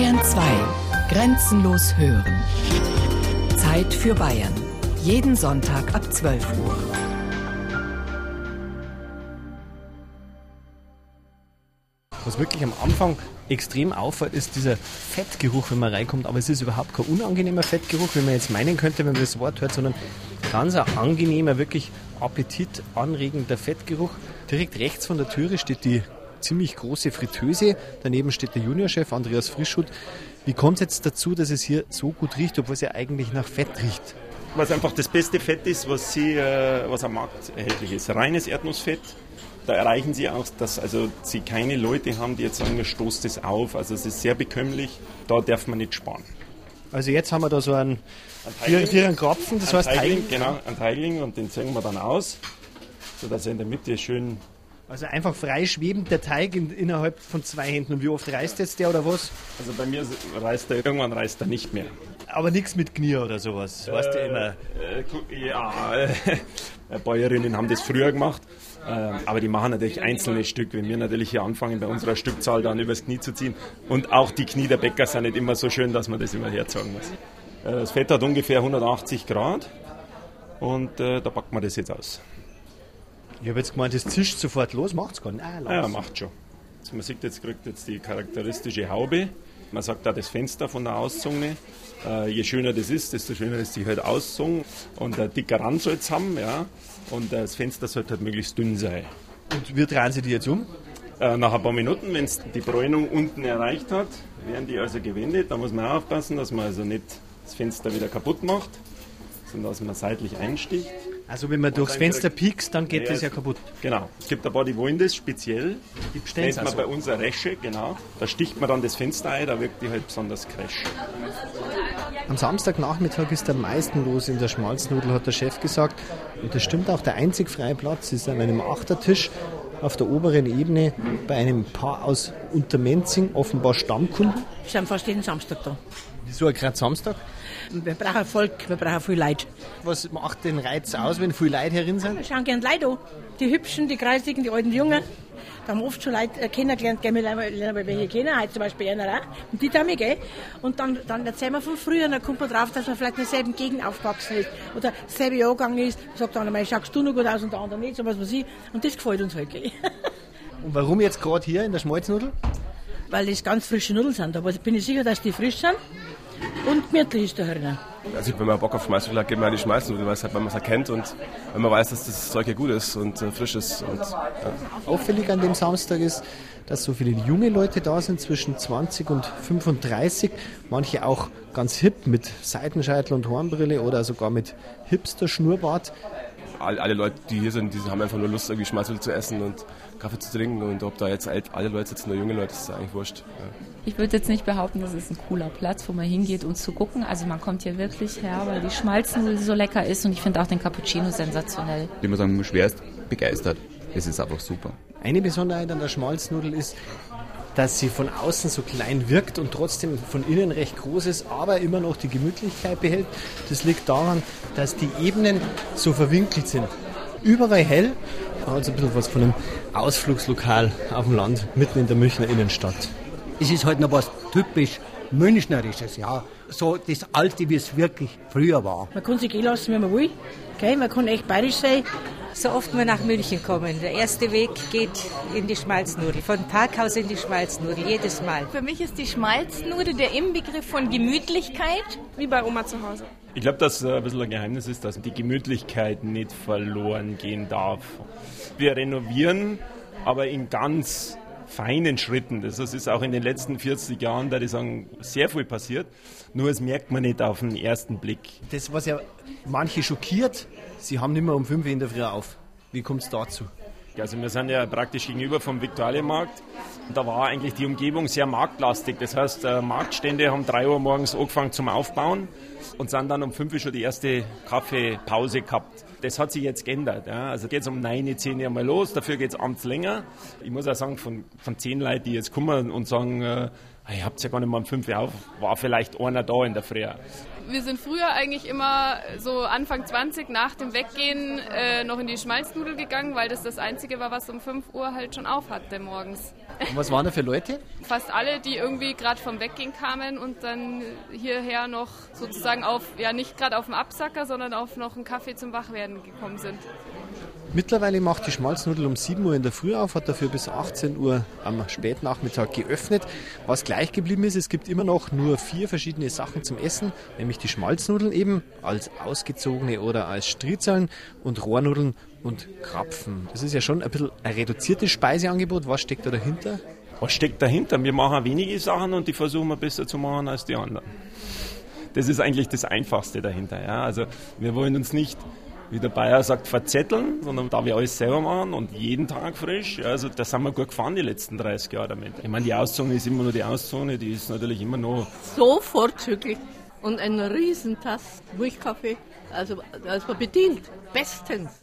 Bayern 2. Grenzenlos hören. Zeit für Bayern. Jeden Sonntag ab 12 Uhr. Was wirklich am Anfang extrem auffällt, ist dieser Fettgeruch, wenn man reinkommt. Aber es ist überhaupt kein unangenehmer Fettgeruch, wie man jetzt meinen könnte, wenn man das Wort hört, sondern ganz ein angenehmer, wirklich appetitanregender Fettgeruch. Direkt rechts von der Türe steht die ziemlich große Fritteuse. Daneben steht der Juniorchef Andreas Frischut. Wie kommt es jetzt dazu, dass es hier so gut riecht, obwohl es ja eigentlich nach Fett riecht? Was einfach das beste Fett ist, was, sie, äh, was am Markt erhältlich ist. Reines Erdnussfett. Da erreichen sie auch, dass also sie keine Leute haben, die jetzt sagen, wir stoßt das auf. Also es ist sehr bekömmlich. Da darf man nicht sparen. Also jetzt haben wir da so einen, einen Krapfen, das ein heißt Teigling, Teigling. Genau, ein Teigling und den zeigen wir dann aus, sodass er in der Mitte schön Also einfach frei schwebend der Teig in, innerhalb von zwei Händen. Und wie oft reißt jetzt der oder was? Also bei mir reißt er, irgendwann reißt er nicht mehr. Aber nichts mit Knie oder sowas. Weißt du immer. Äh, ja, äh, Bäuerinnen haben das früher gemacht, äh, aber die machen natürlich einzelne Stück. Wenn wir natürlich hier anfangen, bei unserer Stückzahl dann übers Knie zu ziehen. Und auch die Knie der Bäcker sind nicht immer so schön, dass man das immer herzogen muss. Äh, das Fett hat ungefähr 180 Grad und äh, da packt man das jetzt aus. Ich habe jetzt gemeint, das zischt sofort los, macht's gar nicht. Ah, Ja, macht schon. Also man sieht jetzt, kriegt jetzt die charakteristische Haube. Man sagt da das Fenster von der Auszunge. Äh, je schöner das ist, desto schöner ist die halt Auszunge. Und ein dicker Rand soll es haben, ja. Und das Fenster sollte halt möglichst dünn sein. Und wir drehen sie die jetzt um. Äh, nach ein paar Minuten, wenn es die Bräunung unten erreicht hat, werden die also gewendet. Da muss man auch aufpassen, dass man also nicht das Fenster wieder kaputt macht, sondern dass man seitlich einsticht. Also wenn man durchs Fenster piekst, dann geht Ja, das ja kaputt. Genau. Es gibt ein paar, die wollen das speziell. Die bestellen's Nennt man also. bei uns eine Resche, genau. Da sticht man dann das Fenster ein, da wirkt die halt besonders crash. Am Samstagnachmittag ist am meisten los in der Schmalznudel, hat der Chef gesagt. Und das stimmt auch, der einzig freie Platz ist an einem Achtertisch auf der oberen Ebene bei einem Paar aus Untermenzing, offenbar Stammkunden. Wir sind fast jeden Samstag da. Wieso gerade Samstag? Wir brauchen Volk, wir brauchen viel Leute. Was macht den Reiz aus, wenn viele Leute herin sind? Wir schauen gern Leute an. Die Hübschen, die Kreisigen, die alten, die Jungen. Da haben wir oft schon Leute äh, kennengelernt, gell, wir lernen wir welche kennen, heute zum Beispiel einer auch. Und die da mich, gell. Und dann, dann erzählen wir von früher, und dann kommt man drauf, dass man vielleicht in derselben Gegend aufgewachsen ist. Oder derselbe Jahrgang ist. Sagt der andere, schaust du noch gut aus und der andere nicht, so was weiß ich. Und das gefällt uns halt, gell. Und warum jetzt gerade hier in der Schmalznudel? Weil das ganz frische Nudeln sind. Aber bin ich sicher, dass die frisch sind. Und gemütlich ist da drinnen. Also wenn man Bock auf Schmeißnudeln hat, geht man an die Schmeißnudeln, weil es halt, weil man es erkennt und wenn man weiß, dass das Zeug ja gut ist und äh, frisch ist. Und, ja. Auffällig an dem Samstag ist, dass so viele junge Leute da sind, zwischen 20 und 35. Manche auch ganz hip mit Seitenscheitel und Hornbrille oder sogar mit Hipster-Schnurrbart. Alle, alle Leute, die hier sind, die haben einfach nur Lust, irgendwie Schmeißnudeln zu essen und Kaffee zu trinken und ob da jetzt alt, alle Leute sitzen oder junge Leute, ist eigentlich wurscht. Ja. Ich würde jetzt nicht behaupten, das ist ein cooler Platz, wo man hingeht, um zu gucken. Also man kommt hier wirklich her, weil die Schmalznudel so lecker ist und ich finde auch den Cappuccino sensationell. Ich muss sagen, schwerst begeistert. Es ist einfach super. Eine Besonderheit an der Schmalznudel ist, dass sie von außen so klein wirkt und trotzdem von innen recht groß ist, aber immer noch die Gemütlichkeit behält. Das liegt daran, dass die Ebenen so verwinkelt sind. Überall hell, hat so ein bisschen was von einem Ausflugslokal auf dem Land, mitten in der Münchner Innenstadt. Es ist halt noch was typisch Münchnerisches, ja. So das Alte, wie es wirklich früher war. Man kann sich gehen lassen, wie man will. Gell? Man kann echt bayerisch sein. So oft wir nach München kommen. Der erste Weg geht in die Schmalznudel. Von Parkhaus in die Schmalznudel, jedes Mal. Für mich ist die Schmalznudel der Inbegriff von Gemütlichkeit, wie bei Oma zu Hause. Ich glaube, dass äh, ein bisschen ein Geheimnis ist, dass die Gemütlichkeit nicht verloren gehen darf. Wir renovieren, aber in ganz feinen Schritten. Das ist auch in den letzten 40 Jahren, da ich sagen, sehr viel passiert. Nur es merkt man nicht auf den ersten Blick. Das, was ja manche schockiert, sie haben nicht mehr um 5 Uhr in der Früh auf. Wie kommt es dazu? Also wir sind ja praktisch gegenüber vom Viktualienmarkt. Da war eigentlich die Umgebung sehr marktlastig. Das heißt, äh, Marktstände haben 3 Uhr morgens angefangen zum Aufbauen und sind dann um 5 Uhr schon die erste Kaffeepause gehabt. Das hat sich jetzt geändert. Ja. Also geht es um 9, 10 Uhr mal los, dafür geht es abends länger. Ich muss auch sagen, von, von 10 Leuten, die jetzt kommen und sagen, äh, Ich hab's ja gar nicht mal um 5 Uhr auf, war vielleicht einer da in der Früh. Wir sind früher eigentlich immer so Anfang 20 nach dem Weggehen äh, noch in die Schmalznudel gegangen, weil das das Einzige war, was um 5 Uhr halt schon auf hatte morgens. Und was waren da für Leute? Fast alle, die irgendwie gerade vom Weggehen kamen und dann hierher noch sozusagen auf, ja nicht gerade auf dem Absacker, sondern auf noch einen Kaffee zum Wachwerden gekommen sind. Mittlerweile macht die Schmalznudel um 7 Uhr in der Früh auf, hat dafür bis 18 Uhr am Spätnachmittag geöffnet. Was gleich geblieben ist, es gibt immer noch nur vier verschiedene Sachen zum Essen, nämlich die Schmalznudeln eben als ausgezogene oder als Striezeln und Rohrnudeln und Krapfen. Das ist ja schon ein bisschen ein reduziertes Speiseangebot. Was steckt da dahinter? Was steckt dahinter? Wir machen wenige Sachen und die versuchen wir besser zu machen als die anderen. Das ist eigentlich das Einfachste dahinter. Ja? Also wir wollen uns nicht wie der Bayer sagt, verzetteln, sondern da wir alles selber machen und jeden Tag frisch. Also da sind wir gut gefahren die letzten 30 Jahre damit. Ich meine, die Auszone ist immer nur die Auszone, die ist natürlich immer noch... So vorzüglich. Und ein Riesentass Milchkaffee. Also ist man bedient. Bestens.